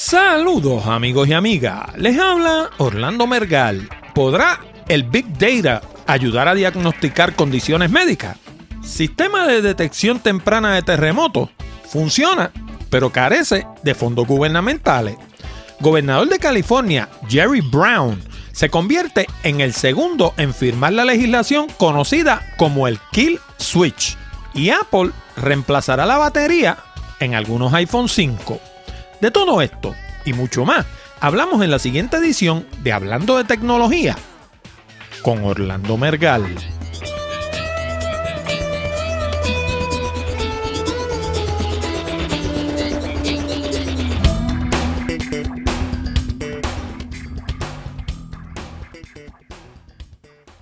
Saludos amigos y amigas, les habla Orlando Mergal. ¿Podrá el Big Data ayudar a diagnosticar condiciones médicas? Sistema de detección temprana de terremotos funciona, pero carece de fondos gubernamentales. Gobernador de California, Jerry Brown, se convierte en el segundo en firmar la legislación conocida como el Kill Switch. Y Apple reemplazará la batería en algunos iPhone 5. De todo esto y mucho más, hablamos en la siguiente edición de Hablando de Tecnología con Orlando Mergal.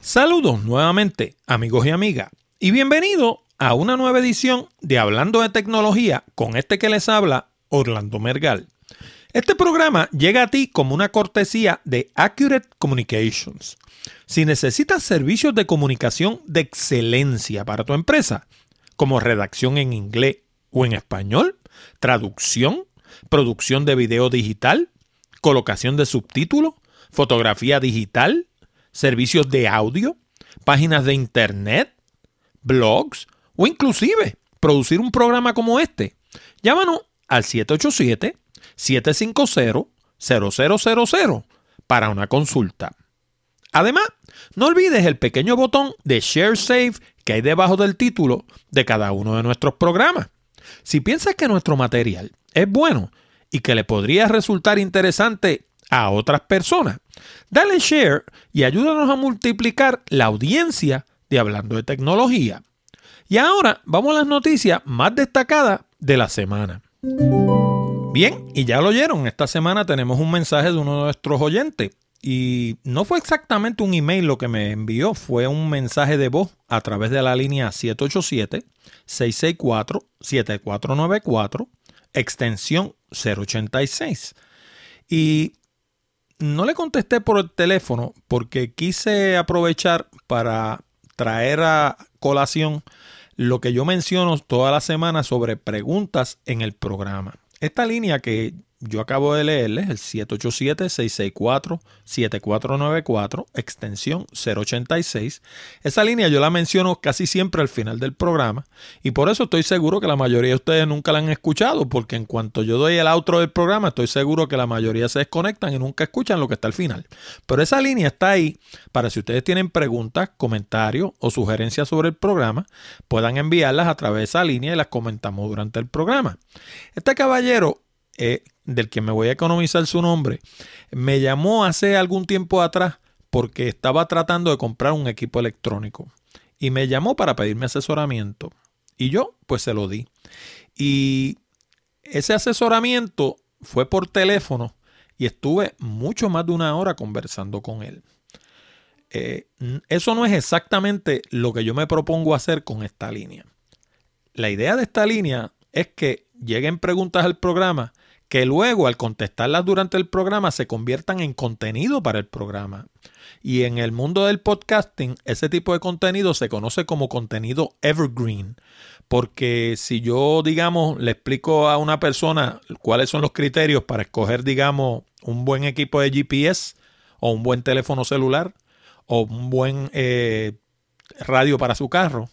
Saludos nuevamente amigos y amigas y bienvenido a una nueva edición de Hablando de Tecnología con este que les habla Orlando Mergal. Este programa llega a ti como una cortesía de Accurate Communications. Si necesitas servicios de comunicación de excelencia para tu empresa, como redacción en inglés o en español, traducción, producción de video digital, colocación de subtítulos, fotografía digital, servicios de audio, páginas de internet, blogs o inclusive producir un programa como este, llámanos al 787-750-0000 para una consulta. Además, no olvides el pequeño botón de Share Save que hay debajo del título de cada uno de nuestros programas. Si piensas que nuestro material es bueno y que le podría resultar interesante a otras personas, dale share y ayúdanos a multiplicar la audiencia de Hablando de Tecnología. Y ahora vamos a las noticias más destacadas de la semana. Bien, y ya lo oyeron, esta semana tenemos un mensaje de uno de nuestros oyentes. Y no fue exactamente un email lo que me envió, fue un mensaje de voz a través de la línea 787-664-7494, extensión 086. Y no le contesté por el teléfono porque quise aprovechar para traer a colación lo que yo menciono toda la semana sobre preguntas en el programa. Esta línea que yo acabo de leerles, el 787-664-7494, extensión 086. Esa línea yo la menciono casi siempre al final del programa y por eso estoy seguro que la mayoría de ustedes nunca la han escuchado, porque en cuanto yo doy el outro del programa, estoy seguro que la mayoría se desconectan y nunca escuchan lo que está al final. Pero esa línea está ahí para si ustedes tienen preguntas, comentarios o sugerencias sobre el programa, puedan enviarlas a través de esa línea y las comentamos durante el programa. Este caballero eh, del que me voy a economizar su nombre, me llamó hace algún tiempo atrás porque estaba tratando de comprar un equipo electrónico y me llamó para pedirme asesoramiento y yo pues se lo di. Y ese asesoramiento fue por teléfono y estuve mucho más de una hora conversando con él. Eh, eso no es exactamente lo que yo me propongo hacer con esta línea. La idea de esta línea es que lleguen preguntas al programa que luego al contestarlas durante el programa se conviertan en contenido para el programa. Y en el mundo del podcasting, ese tipo de contenido se conoce como contenido evergreen. Porque si yo, digamos, le explico a una persona cuáles son los criterios para escoger, digamos, un buen equipo de GPS o un buen teléfono celular o un buen eh, radio para su carro,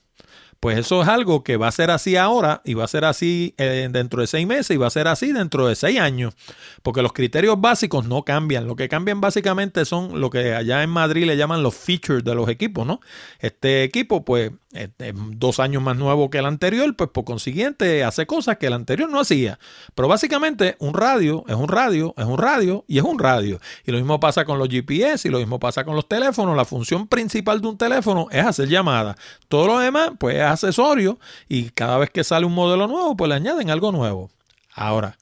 pues eso es algo que va a ser así ahora y va a ser así eh, dentro de seis meses y va a ser así dentro de seis años. Porque los criterios básicos no cambian. Lo que cambian básicamente son lo que allá en Madrid le llaman los features de los equipos, ¿no? Este equipo, pues, es dos años más nuevo que el anterior, pues por consiguiente hace cosas que el anterior no hacía. Pero básicamente un radio es un radio, es un radio y es un radio. Y lo mismo pasa con los GPS y lo mismo pasa con los teléfonos. La función principal de un teléfono es hacer llamadas. Todo lo demás, pues es accesorio y cada vez que sale un modelo nuevo, pues le añaden algo nuevo. Ahora,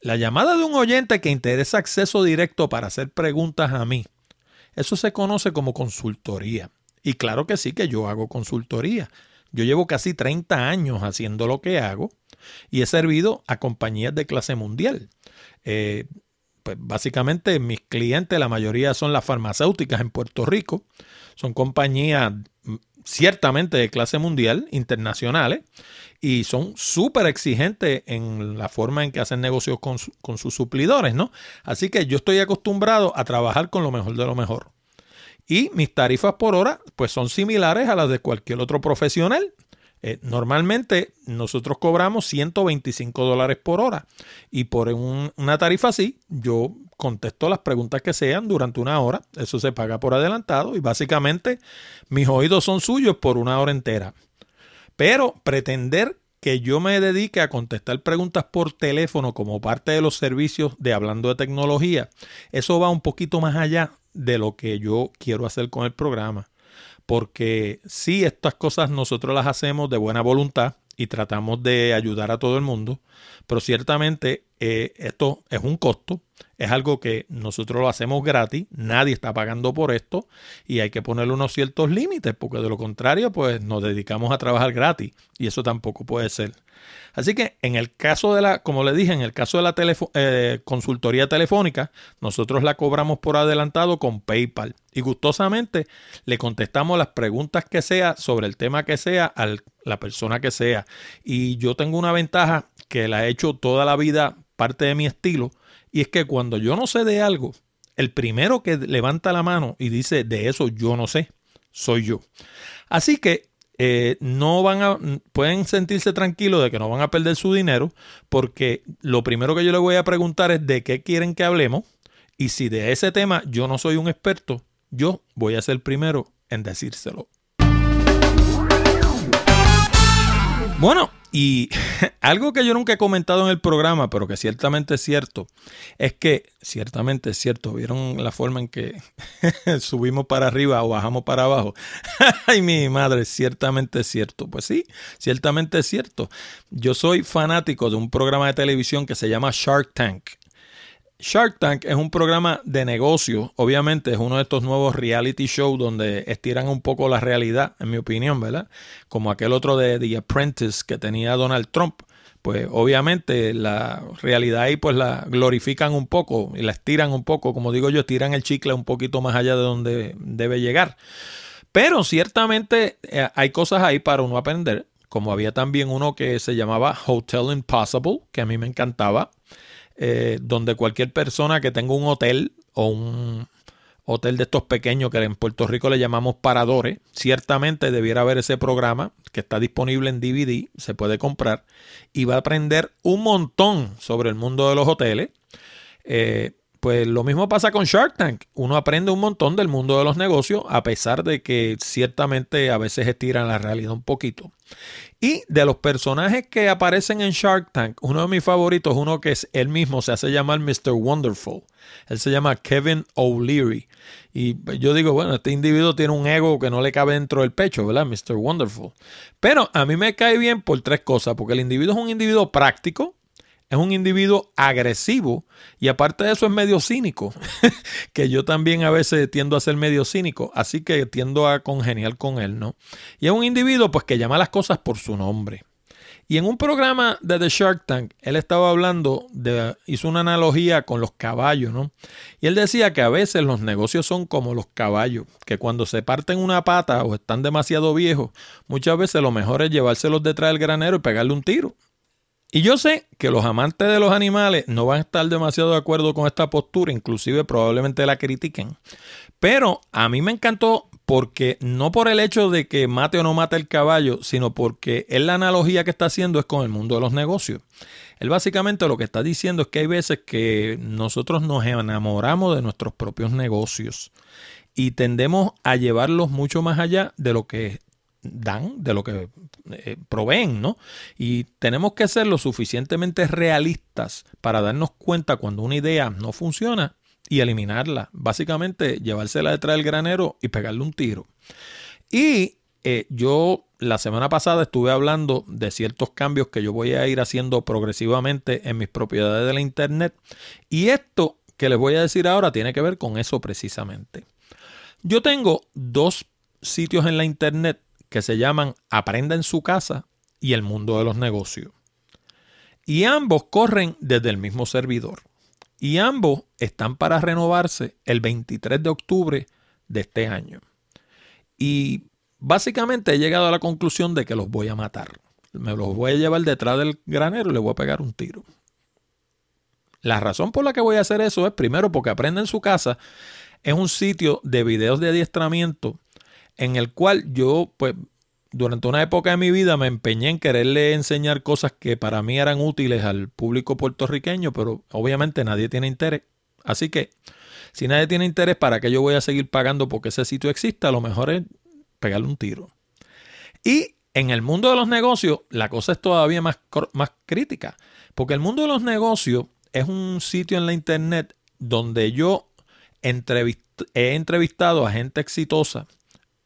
la llamada de un oyente que interesa acceso directo para hacer preguntas a mí, eso se conoce como consultoría. Y claro que sí que yo hago consultoría. Yo llevo casi 30 años haciendo lo que hago y he servido a compañías de clase mundial. Eh, pues básicamente mis clientes, la mayoría son las farmacéuticas en Puerto Rico. Son compañías ciertamente de clase mundial, internacionales, y son súper exigentes en la forma en que hacen negocios con, con sus suplidores, ¿no? Así que yo estoy acostumbrado a trabajar con lo mejor de lo mejor. Y mis tarifas por hora, pues son similares a las de cualquier otro profesional. Eh, normalmente nosotros cobramos 125 dólares por hora y por una tarifa así yo contesto las preguntas que sean durante una hora. Eso se paga por adelantado y básicamente mis oídos son suyos por una hora entera. Pero pretender que yo me dedique a contestar preguntas por teléfono como parte de los servicios de hablando de tecnología, eso va un poquito más allá de lo que yo quiero hacer con el programa porque sí, estas cosas nosotros las hacemos de buena voluntad y tratamos de ayudar a todo el mundo, pero ciertamente eh, esto es un costo, es algo que nosotros lo hacemos gratis, nadie está pagando por esto y hay que ponerle unos ciertos límites, porque de lo contrario, pues nos dedicamos a trabajar gratis y eso tampoco puede ser. Así que en el caso de la, como le dije, en el caso de la eh, consultoría telefónica, nosotros la cobramos por adelantado con PayPal y gustosamente le contestamos las preguntas que sea sobre el tema que sea a la persona que sea. Y yo tengo una ventaja que la he hecho toda la vida parte de mi estilo y es que cuando yo no sé de algo, el primero que levanta la mano y dice de eso yo no sé, soy yo. Así que eh, no van a, pueden sentirse tranquilos de que no van a perder su dinero, porque lo primero que yo les voy a preguntar es de qué quieren que hablemos, y si de ese tema yo no soy un experto, yo voy a ser primero en decírselo. Bueno, y algo que yo nunca he comentado en el programa, pero que ciertamente es cierto, es que ciertamente es cierto, ¿vieron la forma en que subimos para arriba o bajamos para abajo? Ay, mi madre, ciertamente es cierto. Pues sí, ciertamente es cierto. Yo soy fanático de un programa de televisión que se llama Shark Tank. Shark Tank es un programa de negocio, obviamente es uno de estos nuevos reality shows donde estiran un poco la realidad, en mi opinión, ¿verdad? Como aquel otro de The Apprentice que tenía Donald Trump. Pues obviamente la realidad ahí pues la glorifican un poco y la estiran un poco, como digo yo, estiran el chicle un poquito más allá de donde debe llegar. Pero ciertamente eh, hay cosas ahí para uno aprender, como había también uno que se llamaba Hotel Impossible, que a mí me encantaba eh, donde cualquier persona que tenga un hotel o un hotel de estos pequeños que en Puerto Rico le llamamos paradores, ciertamente debiera haber ese programa que está disponible en DVD, se puede comprar y va a aprender un montón sobre el mundo de los hoteles. Eh, pues lo mismo pasa con Shark Tank. Uno aprende un montón del mundo de los negocios, a pesar de que ciertamente a veces estiran la realidad un poquito. Y de los personajes que aparecen en Shark Tank, uno de mis favoritos uno que es él mismo, se hace llamar Mr. Wonderful. Él se llama Kevin O'Leary. Y yo digo, bueno, este individuo tiene un ego que no le cabe dentro del pecho, ¿verdad? Mr. Wonderful. Pero a mí me cae bien por tres cosas, porque el individuo es un individuo práctico, es un individuo agresivo y aparte de eso es medio cínico, que yo también a veces tiendo a ser medio cínico, así que tiendo a congeniar con él, ¿no? Y es un individuo pues que llama las cosas por su nombre. Y en un programa de The Shark Tank, él estaba hablando, de, hizo una analogía con los caballos, ¿no? Y él decía que a veces los negocios son como los caballos, que cuando se parten una pata o están demasiado viejos, muchas veces lo mejor es llevárselos detrás del granero y pegarle un tiro. Y yo sé que los amantes de los animales no van a estar demasiado de acuerdo con esta postura, inclusive probablemente la critiquen. Pero a mí me encantó porque no por el hecho de que mate o no mate el caballo, sino porque él la analogía que está haciendo es con el mundo de los negocios. Él básicamente lo que está diciendo es que hay veces que nosotros nos enamoramos de nuestros propios negocios y tendemos a llevarlos mucho más allá de lo que dan, de lo que eh, proveen, ¿no? Y tenemos que ser lo suficientemente realistas para darnos cuenta cuando una idea no funciona y eliminarla. Básicamente, llevársela detrás del granero y pegarle un tiro. Y eh, yo la semana pasada estuve hablando de ciertos cambios que yo voy a ir haciendo progresivamente en mis propiedades de la Internet. Y esto que les voy a decir ahora tiene que ver con eso precisamente. Yo tengo dos sitios en la Internet que se llaman Aprenda en su casa y El mundo de los negocios. Y ambos corren desde el mismo servidor. Y ambos están para renovarse el 23 de octubre de este año. Y básicamente he llegado a la conclusión de que los voy a matar. Me los voy a llevar detrás del granero y le voy a pegar un tiro. La razón por la que voy a hacer eso es primero porque Aprende en su casa es un sitio de videos de adiestramiento en el cual yo, pues, durante una época de mi vida me empeñé en quererle enseñar cosas que para mí eran útiles al público puertorriqueño, pero obviamente nadie tiene interés. Así que, si nadie tiene interés, ¿para qué yo voy a seguir pagando porque ese sitio exista? lo mejor es pegarle un tiro. Y en el mundo de los negocios, la cosa es todavía más, más crítica, porque el mundo de los negocios es un sitio en la internet donde yo he entrevistado a gente exitosa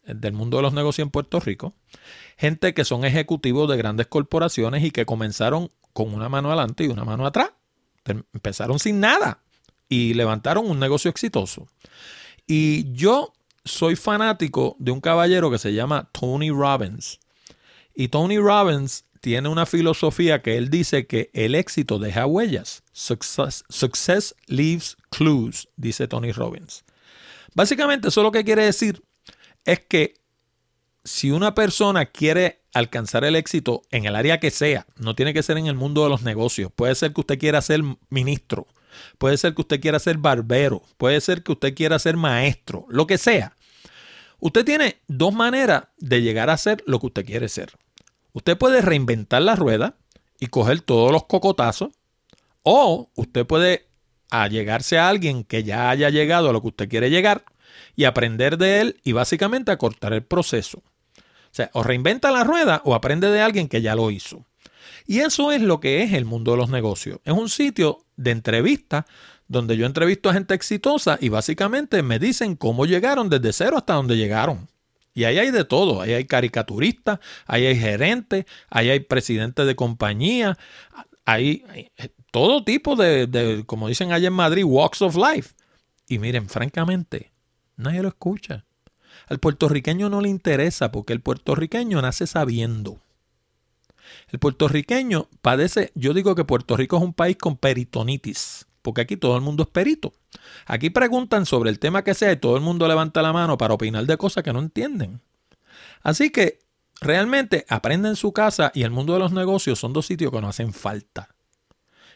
del mundo de los negocios en Puerto Rico, gente que son ejecutivos de grandes corporaciones y que comenzaron con una mano adelante y una mano atrás. Empezaron sin nada y levantaron un negocio exitoso. Y yo soy fanático de un caballero que se llama Tony Robbins. Y Tony Robbins tiene una filosofía que él dice que el éxito deja huellas. Success, leaves clues, dice Tony Robbins. Básicamente eso lo que quiere decir es que si una persona quiere alcanzar el éxito en el área que sea, no tiene que ser en el mundo de los negocios, puede ser que usted quiera ser ministro, puede ser que usted quiera ser barbero, puede ser que usted quiera ser maestro, lo que sea. Usted tiene dos maneras de llegar a ser lo que usted quiere ser. Usted puede reinventar la rueda y coger todos los cocotazos. O usted puede allegarse a alguien que ya haya llegado a lo que usted quiere llegar y aprender de él y básicamente acortar el proceso. O sea, o reinventa la rueda o aprende de alguien que ya lo hizo. Y eso es lo que es el mundo de los negocios. Es un sitio de entrevista donde yo entrevisto a gente exitosa y básicamente me dicen cómo llegaron desde cero hasta donde llegaron. Y ahí hay de todo. Ahí hay caricaturistas, ahí hay gerentes, ahí hay presidentes de compañía, hay, todo tipo de, como dicen allá en Madrid, walks of life. Y miren, francamente, nadie lo escucha. Al puertorriqueño no le interesa porque el puertorriqueño nace sabiendo. El puertorriqueño padece, yo digo que Puerto Rico es un país con peritonitis porque aquí todo el mundo es perito. Aquí preguntan sobre el tema que sea y todo el mundo levanta la mano para opinar de cosas que no entienden. Así que realmente aprenden su casa y el mundo de los negocios son dos sitios que no hacen falta.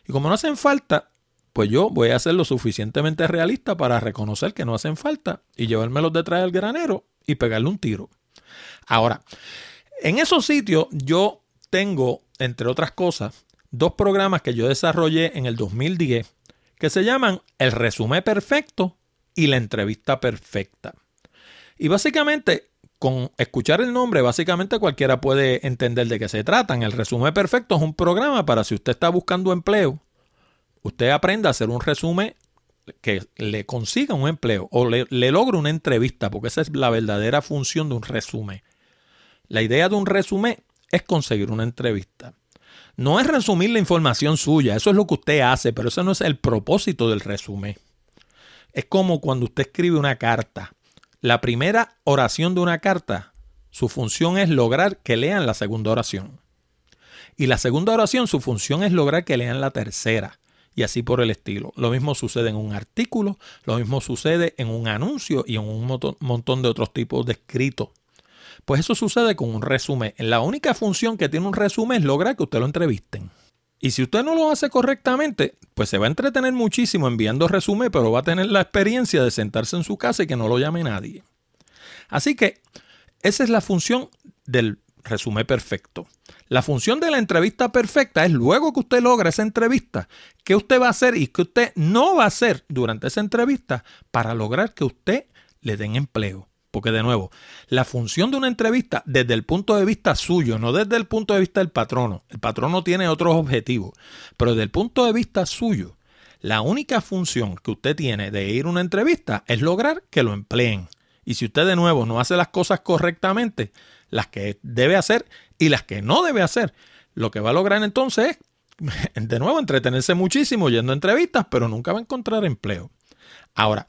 Y como no hacen falta, pues yo voy a ser lo suficientemente realista para reconocer que no hacen falta y llevármelos detrás del granero y pegarle un tiro. Ahora, en esos sitios yo tengo, entre otras cosas, dos programas que yo desarrollé en el 2010 que se llaman El resumen perfecto y la entrevista perfecta. Y básicamente, con escuchar el nombre, básicamente cualquiera puede entender de qué se tratan. El resumen perfecto es un programa para si usted está buscando empleo, usted aprenda a hacer un resumen que le consiga un empleo o le, logre una entrevista, porque esa es la verdadera función de un resumen. La idea de un resumen es conseguir una entrevista. No es resumir la información suya, eso es lo que usted hace, pero eso no es el propósito del resumen. Es como cuando usted escribe una carta. La primera oración de una carta, su función es lograr que lean la segunda oración. Y la segunda oración, su función es lograr que lean la tercera. Y así por el estilo. Lo mismo sucede en un artículo, lo mismo sucede en un anuncio y en un montón de otros tipos de escritos. Pues eso sucede con un resumen. La única función que tiene un resumen es lograr que usted lo entrevisten. Y si usted no lo hace correctamente, pues se va a entretener muchísimo enviando resumen, pero va a tener la experiencia de sentarse en su casa y que no lo llame nadie. Así que esa es la función del resumen perfecto. La función de la entrevista perfecta es luego que usted logra esa entrevista, qué usted va a hacer y qué usted no va a hacer durante esa entrevista para lograr que usted le den empleo. Porque de nuevo, la función de una entrevista desde el punto de vista suyo, no desde el punto de vista del patrono. El patrono tiene otros objetivos, pero desde el punto de vista suyo, la única función que usted tiene de ir a una entrevista es lograr que lo empleen. Y si usted de nuevo no hace las cosas correctamente, las que debe hacer y las que no debe hacer, lo que va a lograr entonces es, de nuevo, entretenerse muchísimo yendo a entrevistas, pero nunca va a encontrar empleo. Ahora,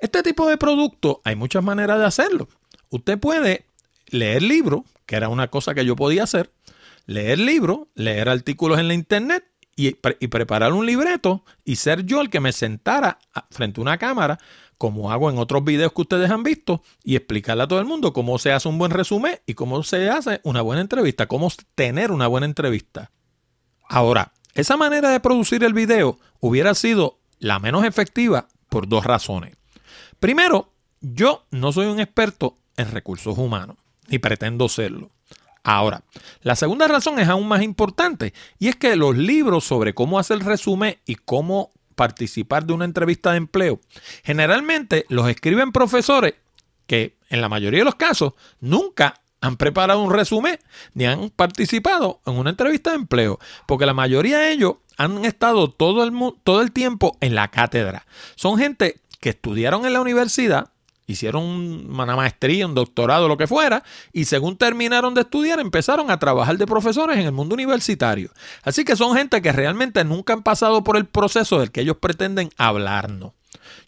este tipo de producto hay muchas maneras de hacerlo. Usted puede leer libros, que era una cosa que yo podía hacer, leer libros, leer artículos en la internet y, preparar un libreto y ser yo el que me sentara frente a una cámara como hago en otros videos que ustedes han visto, y explicarle a todo el mundo cómo se hace un buen resumen y cómo se hace una buena entrevista, cómo tener una buena entrevista. Ahora, esa manera de producir el video hubiera sido la menos efectiva por dos razones. Primero, yo no soy un experto en recursos humanos, ni pretendo serlo. Ahora, la segunda razón es aún más importante, y es que los libros sobre cómo hacer resumen y cómo participar de una entrevista de empleo, generalmente los escriben profesores que en la mayoría de los casos nunca han preparado un resumen ni han participado en una entrevista de empleo, porque la mayoría de ellos han estado todo el, todo el tiempo en la cátedra. Son gente que estudiaron en la universidad, hicieron una maestría, un doctorado, lo que fuera, y según terminaron de estudiar empezaron a trabajar de profesores en el mundo universitario. Así que son gente que realmente nunca han pasado por el proceso del que ellos pretenden hablarnos.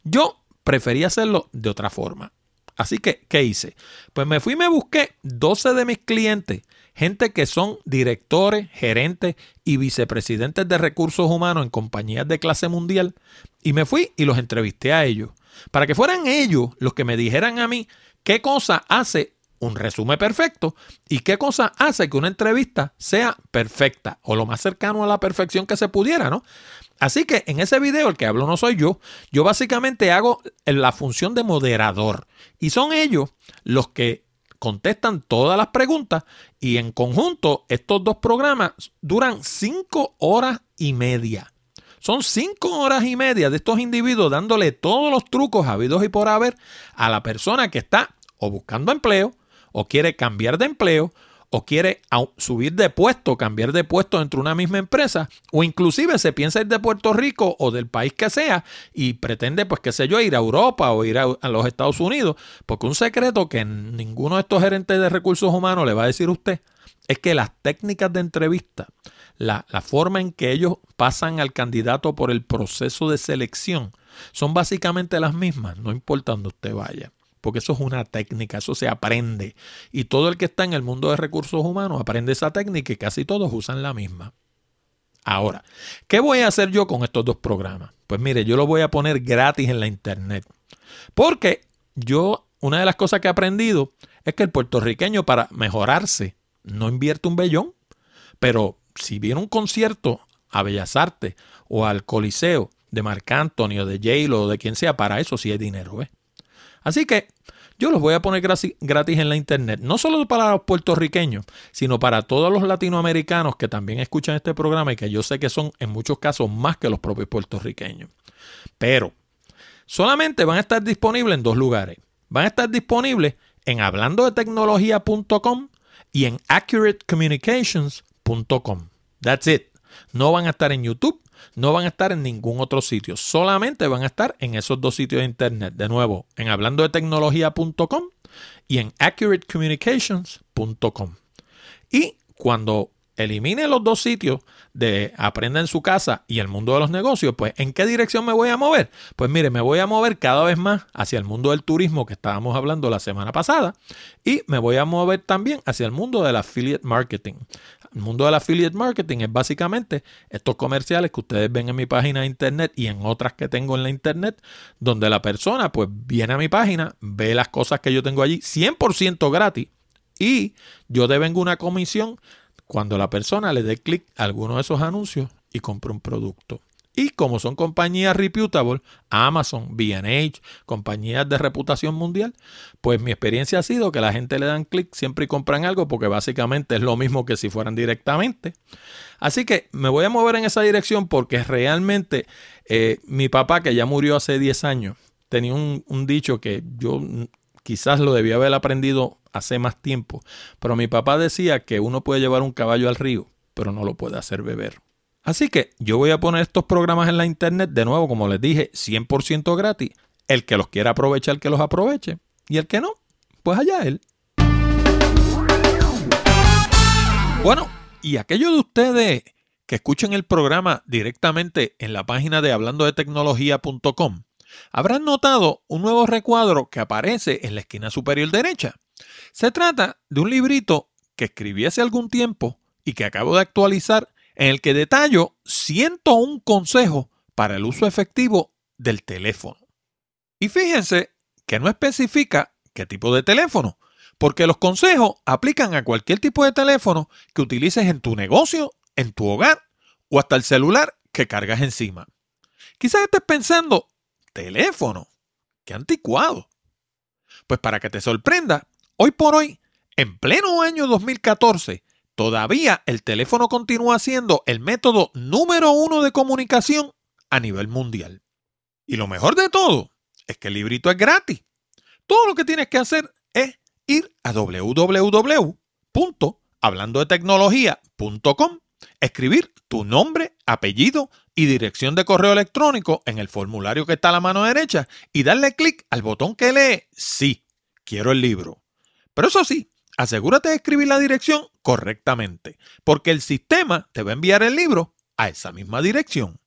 Yo prefería hacerlo de otra forma. Así que, ¿qué hice? Pues me fui y me busqué 12 de mis clientes, gente que son directores, gerentes y vicepresidentes de recursos humanos en compañías de clase mundial, y me fui y los entrevisté a ellos para que fueran ellos los que me dijeran a mí qué cosa hace un resumen perfecto y qué cosa hace que una entrevista sea perfecta o lo más cercano a la perfección que se pudiera, ¿no? Así que en ese video, el que hablo no soy yo, yo básicamente hago la función de moderador y son ellos los que contestan todas las preguntas y en conjunto estos dos programas duran cinco horas y media. Son cinco horas y media de estos individuos dándole todos los trucos habidos y por haber a la persona que está o buscando empleo, o quiere cambiar de empleo, o quiere subir de puesto, cambiar de puesto dentro de una misma empresa, o inclusive se piensa ir de Puerto Rico o del país que sea y pretende, pues qué sé yo, ir a Europa o ir a, a los Estados Unidos, porque un secreto que ninguno de estos gerentes de recursos humanos le va a decir a usted es que las técnicas de entrevista la, forma en que ellos pasan al candidato por el proceso de selección son básicamente las mismas, no importa donde usted vaya porque eso es una técnica, eso se aprende. Y todo el que está en el mundo de recursos humanos aprende esa técnica y casi todos usan la misma. Ahora, ¿qué voy a hacer yo con estos dos programas? Pues mire, yo lo voy a poner gratis en la internet. Porque yo, una de las cosas que he aprendido es que el puertorriqueño para mejorarse no invierte un bellón, pero si viene un concierto a Bellas Artes o al Coliseo de Marc Anthony o de j o de quien sea, para eso sí hay dinero. ¿eh? Así que yo los voy a poner gratis en la internet, no solo para los puertorriqueños, sino para todos los latinoamericanos que también escuchan este programa y que yo sé que son en muchos casos más que los propios puertorriqueños. Pero solamente van a estar disponibles en dos lugares. Van a estar disponibles en hablando de tecnología.com y en accuratecommunications.com. That's it. No van a estar en YouTube, no van a estar en ningún otro sitio. Solamente van a estar en esos dos sitios de internet. De nuevo, en hablando de tecnología.com y en accuratecommunications.com. Y cuando elimine los dos sitios de Aprenda en su casa y el mundo de los negocios, pues ¿en qué dirección me voy a mover? Pues mire, me voy a mover cada vez más hacia el mundo del turismo que estábamos hablando la semana pasada y me voy a mover también hacia el mundo del affiliate marketing. El mundo del affiliate marketing es básicamente estos comerciales que ustedes ven en mi página de internet y en otras que tengo en la internet, donde la persona pues viene a mi página, ve las cosas que yo tengo allí 100% gratis y yo devengo una comisión cuando la persona le dé clic a alguno de esos anuncios y compre un producto. Y como son compañías reputable, Amazon, BH, compañías de reputación mundial, pues mi experiencia ha sido que la gente le dan clic siempre y compran algo porque básicamente es lo mismo que si fueran directamente. Así que me voy a mover en esa dirección porque realmente eh, mi papá, que ya murió hace 10 años, tenía un, un dicho que yo quizás lo debía haber aprendido hace más tiempo, pero mi papá decía que uno puede llevar un caballo al río, pero no lo puede hacer beber. Así que yo voy a poner estos programas en la internet de nuevo, como les dije, 100% gratis. El que los quiera aprovechar, que los aproveche. Y el que no, pues allá él. Bueno, y aquellos de ustedes que escuchen el programa directamente en la página de hablando de tecnología.com, habrán notado un nuevo recuadro que aparece en la esquina superior derecha. Se trata de un librito que escribí hace algún tiempo y que acabo de actualizar en el que detallo 101 consejos para el uso efectivo del teléfono. Y fíjense que no especifica qué tipo de teléfono, porque los consejos aplican a cualquier tipo de teléfono que utilices en tu negocio, en tu hogar o hasta el celular que cargas encima. Quizás estés pensando, teléfono, qué anticuado. Pues para que te sorprenda, hoy por hoy, en pleno año 2014, todavía el teléfono continúa siendo el método número uno de comunicación a nivel mundial. Y lo mejor de todo es que el librito es gratis. Todo lo que tienes que hacer es ir a www.hablandodetecnología.com, escribir tu nombre, apellido y dirección de correo electrónico en el formulario que está a la mano derecha y darle clic al botón que lee Sí, quiero el libro. Pero eso sí, asegúrate de escribir la dirección correctamente, porque el sistema te va a enviar el libro a esa misma dirección.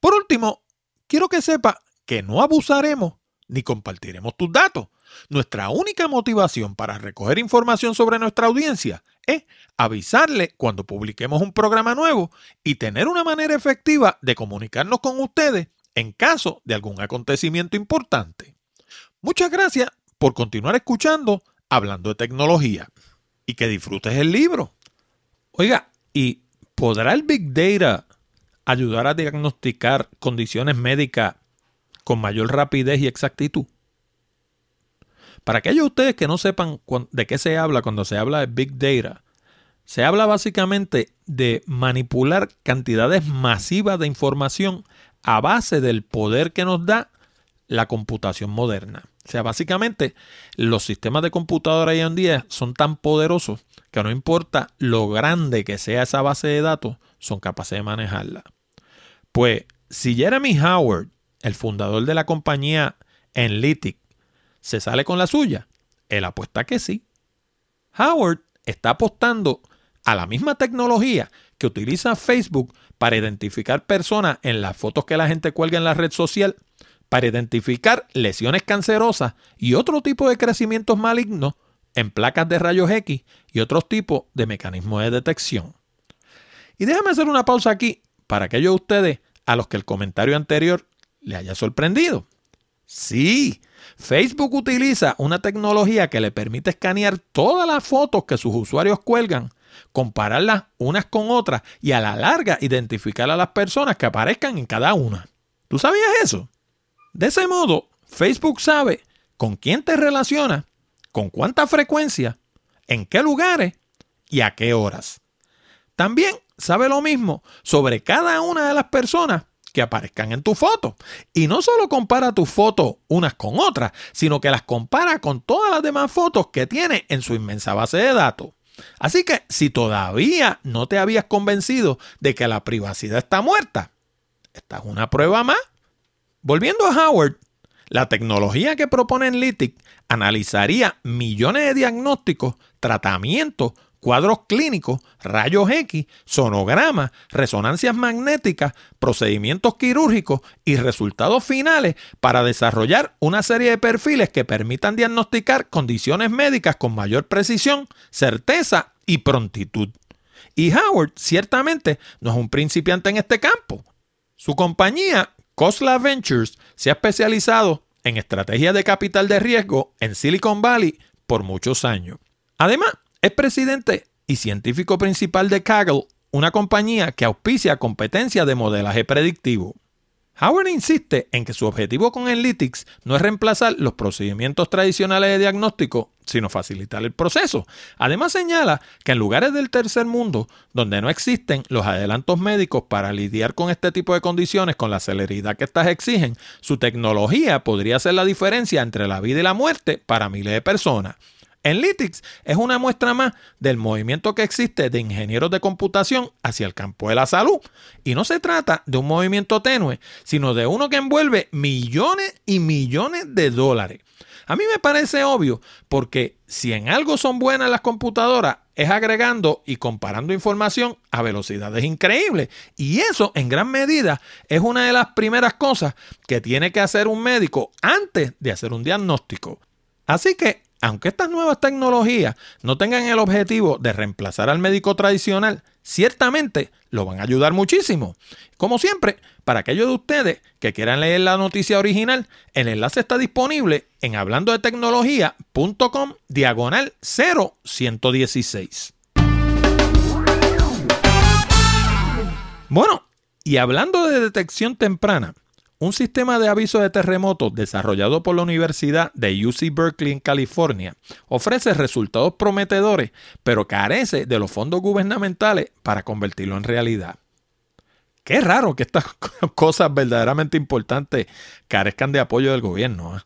Por último, quiero que sepa que no abusaremos ni compartiremos tus datos. Nuestra única motivación para recoger información sobre nuestra audiencia es avisarle cuando publiquemos un programa nuevo y tener una manera efectiva de comunicarnos con ustedes en caso de algún acontecimiento importante. Muchas gracias por continuar escuchando Hablando de Tecnología y que disfrutes el libro. Oiga, ¿y podrá el Big Data ayudar a diagnosticar condiciones médicas con mayor rapidez y exactitud? Para aquellos de ustedes que no sepan de qué se habla cuando se habla de Big Data, se habla básicamente de manipular cantidades masivas de información a base del poder que nos da la computación moderna. O sea, básicamente los sistemas de computadora hoy en día son tan poderosos que no importa lo grande que sea esa base de datos, son capaces de manejarla. Pues si Jeremy Howard, el fundador de la compañía Enlitic, se sale con la suya, él apuesta que sí. Howard está apostando a la misma tecnología que utiliza Facebook para identificar personas en las fotos que la gente cuelga en la red social para identificar lesiones cancerosas y otro tipo de crecimientos malignos en placas de rayos X y otros tipos de mecanismos de detección. Y déjame hacer una pausa aquí para aquellos de ustedes a los que el comentario anterior le haya sorprendido. Sí, Facebook utiliza una tecnología que le permite escanear todas las fotos que sus usuarios cuelgan, compararlas unas con otras y a la larga identificar a las personas que aparezcan en cada una. ¿Tú sabías eso? De ese modo, Facebook sabe con quién te relacionas, con cuánta frecuencia, en qué lugares y a qué horas. También sabe lo mismo sobre cada una de las personas que aparezcan en tu foto. Y no solo compara tus fotos unas con otras, sino que las compara con todas las demás fotos que tiene en su inmensa base de datos. Así que si todavía no te habías convencido de que la privacidad está muerta, esta es una prueba más Volviendo a Howard, la tecnología que propone Enlitic analizaría millones de diagnósticos, tratamientos, cuadros clínicos, rayos X, sonogramas, resonancias magnéticas, procedimientos quirúrgicos y resultados finales para desarrollar una serie de perfiles que permitan diagnosticar condiciones médicas con mayor precisión, certeza y prontitud. Y Howard ciertamente no es un principiante en este campo. Su compañía Cosla Ventures se ha especializado en estrategias de capital de riesgo en Silicon Valley por muchos años. Además, es presidente y científico principal de Kaggle, una compañía que auspicia competencias de modelaje predictivo. Howard insiste en que su objetivo con Analytics no es reemplazar los procedimientos tradicionales de diagnóstico, sino facilitar el proceso. Además señala que en lugares del tercer mundo, donde no existen los adelantos médicos para lidiar con este tipo de condiciones con la celeridad que éstas exigen, su tecnología podría ser la diferencia entre la vida y la muerte para miles de personas. Enlytics es una muestra más del movimiento que existe de ingenieros de computación hacia el campo de la salud. Y no se trata de un movimiento tenue, sino de uno que envuelve millones y millones de dólares. A mí me parece obvio, porque si en algo son buenas las computadoras, es agregando y comparando información a velocidades increíbles. Y eso, en gran medida, es una de las primeras cosas que tiene que hacer un médico antes de hacer un diagnóstico. Así que aunque estas nuevas tecnologías no tengan el objetivo de reemplazar al médico tradicional, ciertamente lo van a ayudar muchísimo. Como siempre, para aquellos de ustedes que quieran leer la noticia original, el enlace está disponible en hablando de tecnología.com diagonal 0116. Bueno, y hablando de detección temprana, un sistema de aviso de terremotos desarrollado por la Universidad de UC Berkeley en California ofrece resultados prometedores, pero carece de los fondos gubernamentales para convertirlo en realidad. Qué raro que estas cosas verdaderamente importantes carezcan de apoyo del gobierno. ¿eh?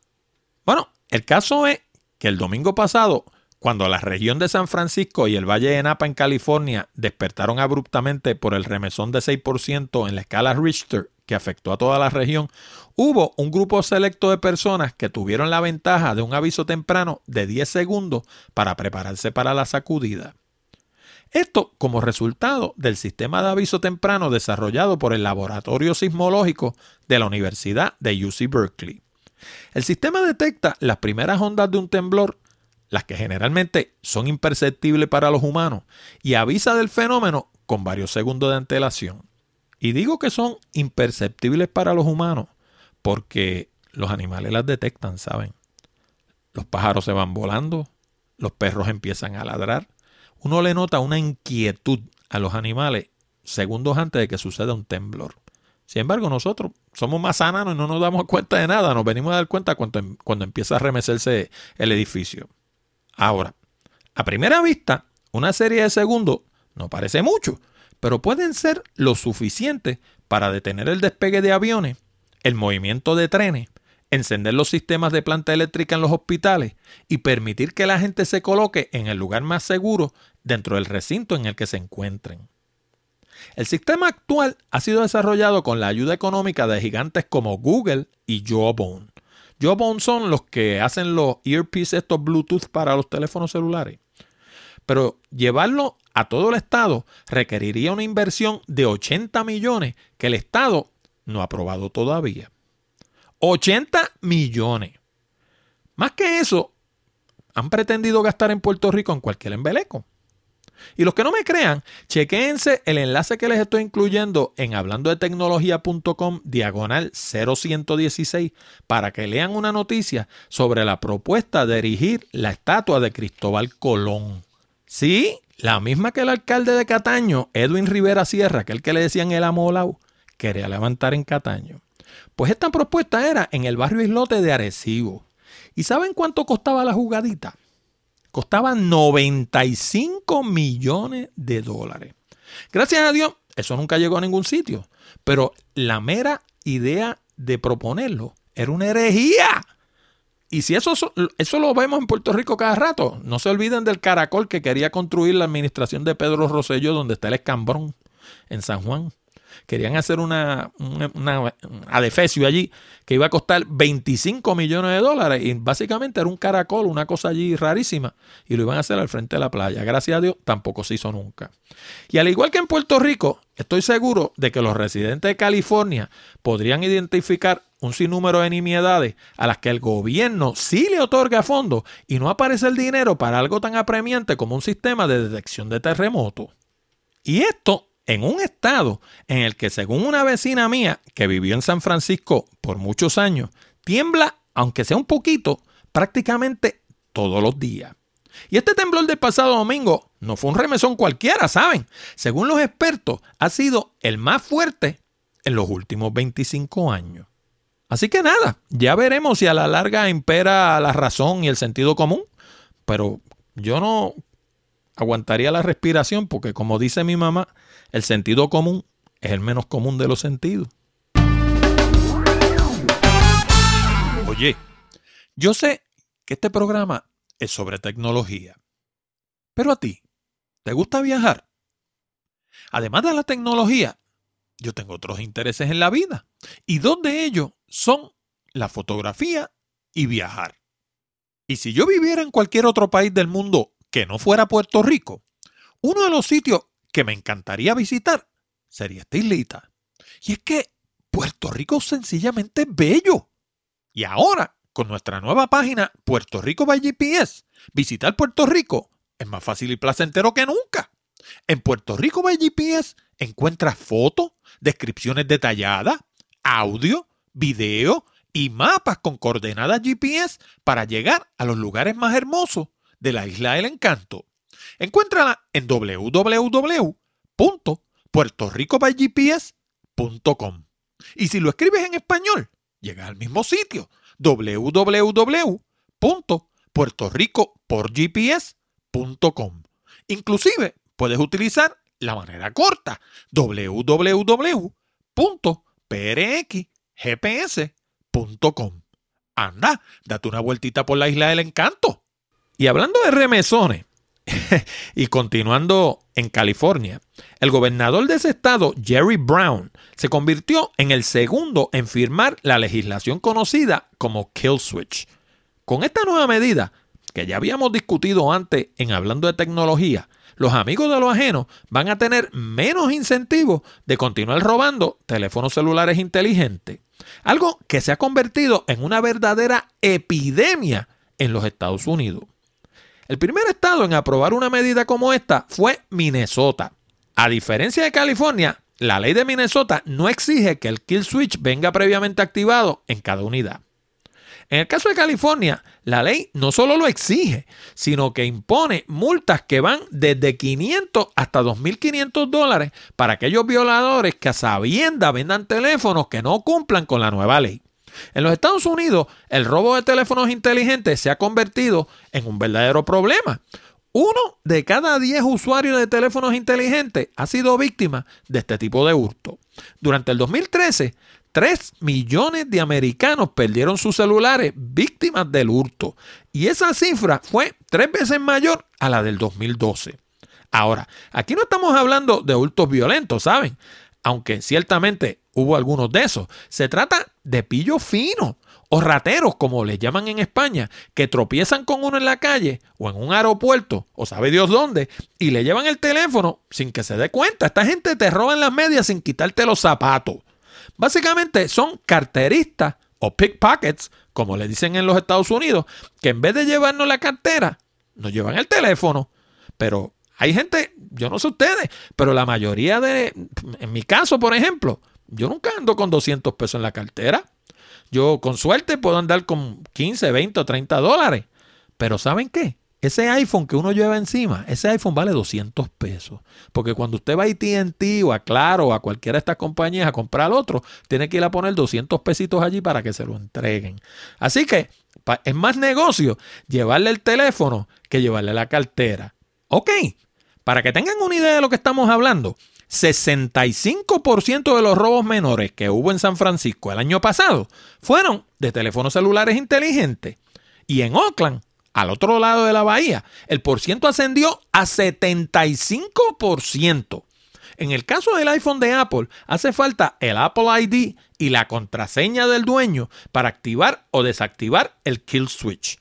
Bueno, el caso es que el domingo pasado, cuando la región de San Francisco y el Valle de Napa en California despertaron abruptamente por el remesón de 6% en la escala Richter que afectó a toda la región, hubo un grupo selecto de personas que tuvieron la ventaja de un aviso temprano de 10 segundos para prepararse para la sacudida. Esto como resultado del sistema de aviso temprano desarrollado por el Laboratorio Sismológico de la Universidad de UC Berkeley. El sistema detecta las primeras ondas de un temblor, las que generalmente son imperceptibles para los humanos, y avisa del fenómeno con varios segundos de antelación. Y digo que son imperceptibles para los humanos porque los animales las detectan, ¿saben? Los pájaros se van volando, los perros empiezan a ladrar. Uno le nota una inquietud a los animales segundos antes de que suceda un temblor. Sin embargo, nosotros somos más sananos y no nos damos cuenta de nada. Nos venimos a dar cuenta cuando, cuando empieza a remecerse el edificio. Ahora, a primera vista, una serie de segundos no parece mucho, pero pueden ser lo suficiente para detener el despegue de aviones, el movimiento de trenes, encender los sistemas de planta eléctrica en los hospitales y permitir que la gente se coloque en el lugar más seguro dentro del recinto en el que se encuentren. El sistema actual ha sido desarrollado con la ayuda económica de gigantes como Google y Jawbone. Jawbone son los que hacen los earpieces estos Bluetooth para los teléfonos celulares. Pero llevarlo a todo el Estado requeriría una inversión de 80 millones que el Estado no ha aprobado todavía. 80 millones. Más que eso, han pretendido gastar en Puerto Rico en cualquier embeleco. Y los que no me crean, chequense el enlace que les estoy incluyendo en hablando de tecnología.com diagonal 0116 para que lean una noticia sobre la propuesta de erigir la estatua de Cristóbal Colón. Sí, la misma que el alcalde de Cataño, Edwin Rivera Sierra, que el que le decían el amolau, quería levantar en Cataño. Pues esta propuesta era en el barrio islote de Arecibo. ¿Y saben cuánto costaba la jugadita? Costaba 95 millones de dólares. Gracias a Dios, eso nunca llegó a ningún sitio. Pero la mera idea de proponerlo era una herejía. Y si eso, eso lo vemos en Puerto Rico cada rato, no se olviden del caracol que quería construir la administración de Pedro Rosselló, donde está el escambrón, en San Juan. Querían hacer una, una, adefesio allí que iba a costar 25 millones de dólares y básicamente era un caracol, una cosa allí rarísima y lo iban a hacer al frente de la playa. Gracias a Dios tampoco se hizo nunca. Y al igual que en Puerto Rico, estoy seguro de que los residentes de California podrían identificar un sinnúmero de nimiedades a las que el gobierno sí le otorga fondos y no aparece el dinero para algo tan apremiante como un sistema de detección de terremotos. Y esto en un estado en el que, según una vecina mía que vivió en San Francisco por muchos años, tiembla, aunque sea un poquito, prácticamente todos los días. Y este temblor del pasado domingo no fue un remesón cualquiera, ¿saben? Según los expertos, ha sido el más fuerte en los últimos 25 años. Así que nada, ya veremos si a la larga impera la razón y el sentido común, pero yo no aguantaría la respiración porque como dice mi mamá, el sentido común es el menos común de los sentidos. Oye, yo sé que este programa es sobre tecnología, pero a ti, ¿te gusta viajar? Además de la tecnología, yo tengo otros intereses en la vida y dos de ellos son la fotografía y viajar. Y si yo viviera en cualquier otro país del mundo que no fuera Puerto Rico, uno de los sitios que me encantaría visitar sería esta islita. Y es que Puerto Rico sencillamente es bello. Y ahora, con nuestra nueva página Puerto Rico by GPS, visitar Puerto Rico es más fácil y placentero que nunca. En Puerto Rico by GPS encuentras fotos, descripciones detalladas, audio, video y mapas con coordenadas GPS para llegar a los lugares más hermosos de la isla del encanto. Encuéntrala en www.puertoricobygps.com. Y si lo escribes en español, llega al mismo sitio www.puertorricoporgps.com. Inclusive puedes utilizar la manera corta www.prxgps.com. Anda, date una vueltita por la isla del encanto. Y hablando de remesones, y continuando en California, el gobernador de ese estado, Jerry Brown, se convirtió en el segundo en firmar la legislación conocida como Kill Switch. Con esta nueva medida, que ya habíamos discutido antes en hablando de tecnología, los amigos de los ajenos van a tener menos incentivos de continuar robando teléfonos celulares inteligentes. Algo que se ha convertido en una verdadera epidemia en los Estados Unidos. El primer estado en aprobar una medida como esta fue Minnesota. A diferencia de California, la ley de Minnesota no exige que el kill switch venga previamente activado en cada unidad. En el caso de California, la ley no solo lo exige, sino que impone multas que van desde 500 hasta 2.500 dólares para aquellos violadores que a sabienda vendan teléfonos que no cumplan con la nueva ley. En los Estados Unidos, el robo de teléfonos inteligentes se ha convertido en un verdadero problema. Uno de cada diez usuarios de teléfonos inteligentes ha sido víctima de este tipo de hurto. Durante el 2013, 3 millones de americanos perdieron sus celulares víctimas del hurto. Y esa cifra fue tres veces mayor a la del 2012. Ahora, aquí no estamos hablando de hurtos violentos, ¿saben? Aunque ciertamente hubo algunos de esos. Se trata de pillos finos o rateros, como les llaman en España, que tropiezan con uno en la calle o en un aeropuerto o sabe Dios dónde y le llevan el teléfono sin que se dé cuenta. Esta gente te roba en las medias sin quitarte los zapatos. Básicamente son carteristas o pickpockets, como le dicen en los Estados Unidos, que en vez de llevarnos la cartera, nos llevan el teléfono. Pero hay gente, yo no sé ustedes, pero la mayoría de, en mi caso, por ejemplo, yo nunca ando con 200 pesos en la cartera. Yo con suerte puedo andar con 15, 20 o 30 dólares. Pero ¿saben qué? Ese iPhone que uno lleva encima, ese iPhone vale 200 pesos. Porque cuando usted va a ATT o a Claro o a cualquiera de estas compañías a comprar otro, tiene que ir a poner 200 pesitos allí para que se lo entreguen. Así que es más negocio llevarle el teléfono que llevarle la cartera. Ok, para que tengan una idea de lo que estamos hablando, 65% de los robos menores que hubo en San Francisco el año pasado fueron de teléfonos celulares inteligentes. Y en Oakland, al otro lado de la bahía, el porciento ascendió a 75%. En el caso del iPhone de Apple, hace falta el Apple ID y la contraseña del dueño para activar o desactivar el kill switch.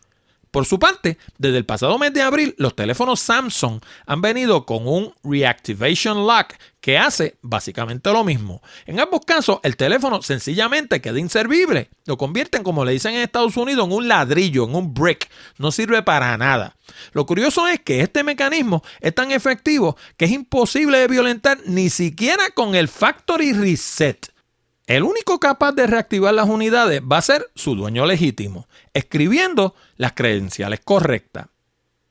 Por su parte, desde el pasado mes de abril, los teléfonos Samsung han venido con un Reactivation Lock que hace básicamente lo mismo. En ambos casos, el teléfono sencillamente queda inservible. Lo convierten, como le dicen en Estados Unidos, en un ladrillo, en un brick. No sirve para nada. Lo curioso es que este mecanismo es tan efectivo que es imposible de violentar ni siquiera con el Factory Reset. El único capaz de reactivar las unidades va a ser su dueño legítimo, escribiendo las credenciales correctas.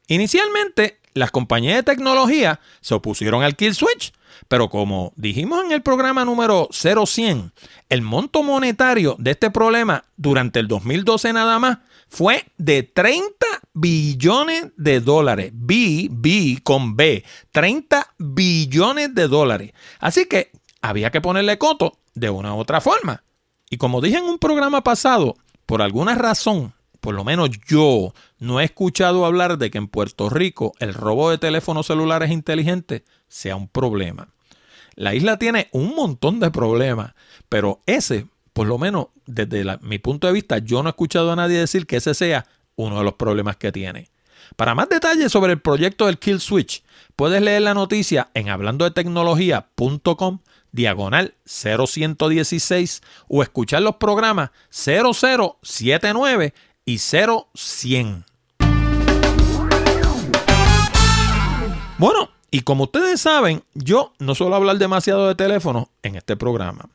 Inicialmente, las compañías de tecnología se opusieron al kill switch, pero como dijimos en el programa número 0100, el monto monetario de este problema durante el 2012 nada más fue de 30 billones de dólares. B, B con B, 30 billones de dólares. Así que había que ponerle coto de una u otra forma. Y como dije en un programa pasado, por alguna razón, por lo menos yo no he escuchado hablar de que en Puerto Rico el robo de teléfonos celulares inteligentes sea un problema. La isla tiene un montón de problemas, pero ese, por lo menos desde mi punto de vista, yo no he escuchado a nadie decir que ese sea uno de los problemas que tiene. Para más detalles sobre el proyecto del Kill Switch, puedes leer la noticia en hablando de tecnología.com diagonal 0116 o escuchar los programas 0079 y 0100. Bueno, y como ustedes saben, yo no suelo hablar demasiado de teléfono en este programa.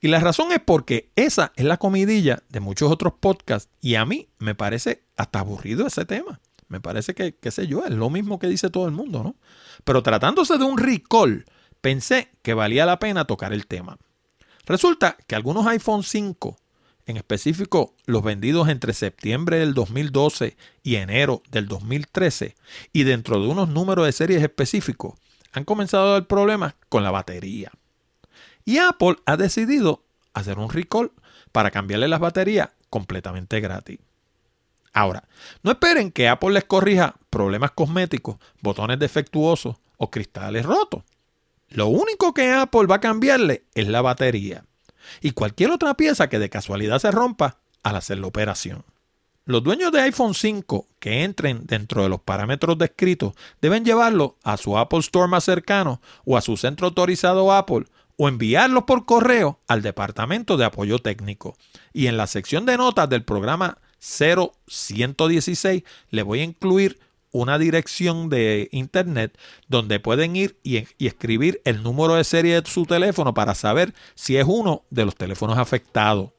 Y la razón es porque esa es la comidilla de muchos otros podcasts y a mí me parece hasta aburrido ese tema. Me parece que, qué sé yo, es lo mismo que dice todo el mundo, ¿no? Pero tratándose de un recall, pensé que valía la pena tocar el tema. Resulta que algunos iPhone 5, en específico los vendidos entre septiembre del 2012 y enero del 2013, y dentro de unos números de series específicos, han comenzado a dar problemas con la batería. Y Apple ha decidido hacer un recall para cambiarle las baterías completamente gratis. Ahora, no esperen que Apple les corrija problemas cosméticos, botones defectuosos o cristales rotos. Lo único que Apple va a cambiarle es la batería y cualquier otra pieza que de casualidad se rompa al hacer la operación. Los dueños de iPhone 5 que entren dentro de los parámetros descritos deben llevarlo a su Apple Store más cercano o a su centro autorizado Apple o enviarlos por correo al Departamento de Apoyo Técnico. Y en la sección de notas del programa 0116 le voy a incluir una dirección de internet donde pueden ir y, escribir el número de serie de su teléfono para saber si es uno de los teléfonos afectados.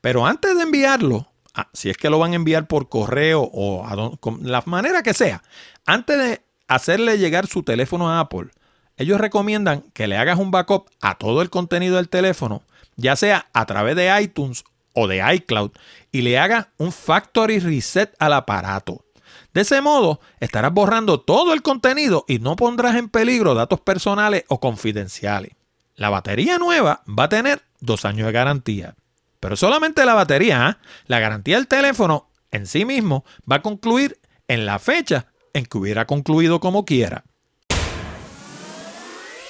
Pero antes de enviarlo, ah, si es que lo van a enviar por correo o a la manera que sea, antes de hacerle llegar su teléfono a Apple, ellos recomiendan que le hagas un backup a todo el contenido del teléfono, ya sea a través de iTunes o de iCloud, y le hagas un factory reset al aparato. De ese modo, estarás borrando todo el contenido y no pondrás en peligro datos personales o confidenciales. La batería nueva va a tener dos años de garantía. Pero solamente la batería, ¿ah? la garantía del teléfono en sí mismo va a concluir en la fecha en que hubiera concluido como quiera.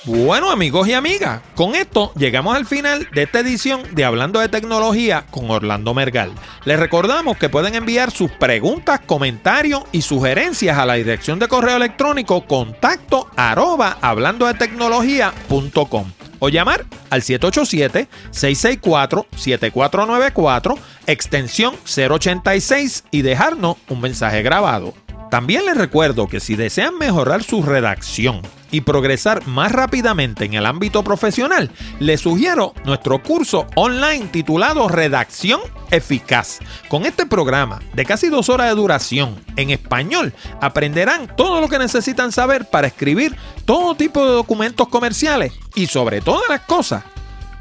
Bueno amigos y amigas, con esto llegamos al final de esta edición de Hablando de Tecnología con Orlando Mergal. Les recordamos que pueden enviar sus preguntas, comentarios y sugerencias a la dirección de correo electrónico contacto arroba hablando de tecnología.com o llamar al 787-664-7494, extensión 086 y dejarnos un mensaje grabado. También les recuerdo que si desean mejorar su redacción, y progresar más rápidamente en el ámbito profesional, les sugiero nuestro curso online titulado Redacción Eficaz. Con este programa de casi dos horas de duración en español, aprenderán todo lo que necesitan saber para escribir todo tipo de documentos comerciales y sobre todas las cosas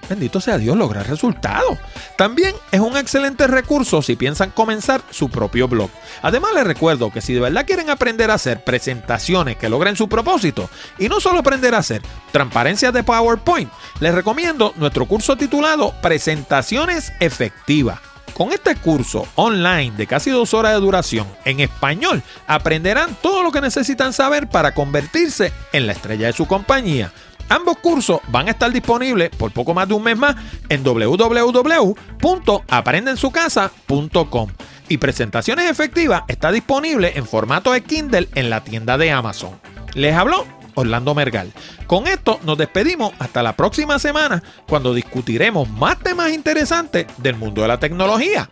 bendito sea Dios, lograr resultados. También es un excelente recurso si piensan comenzar su propio blog. Además les recuerdo que si de verdad quieren aprender a hacer presentaciones que logren su propósito y no solo aprender a hacer transparencias de PowerPoint, les recomiendo nuestro curso titulado Presentaciones Efectivas. Con este curso online de casi dos horas de duración en español, aprenderán todo lo que necesitan saber para convertirse en la estrella de su compañía. Ambos cursos van a estar disponibles por poco más de un mes más en www.aprendensucasa.com. Y Presentaciones Efectivas está disponible en formato de Kindle en la tienda de Amazon. Les habló Orlando Mergal. Con esto nos despedimos hasta la próxima semana cuando discutiremos más temas interesantes del mundo de la tecnología.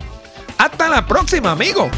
Hasta la próxima, amigos.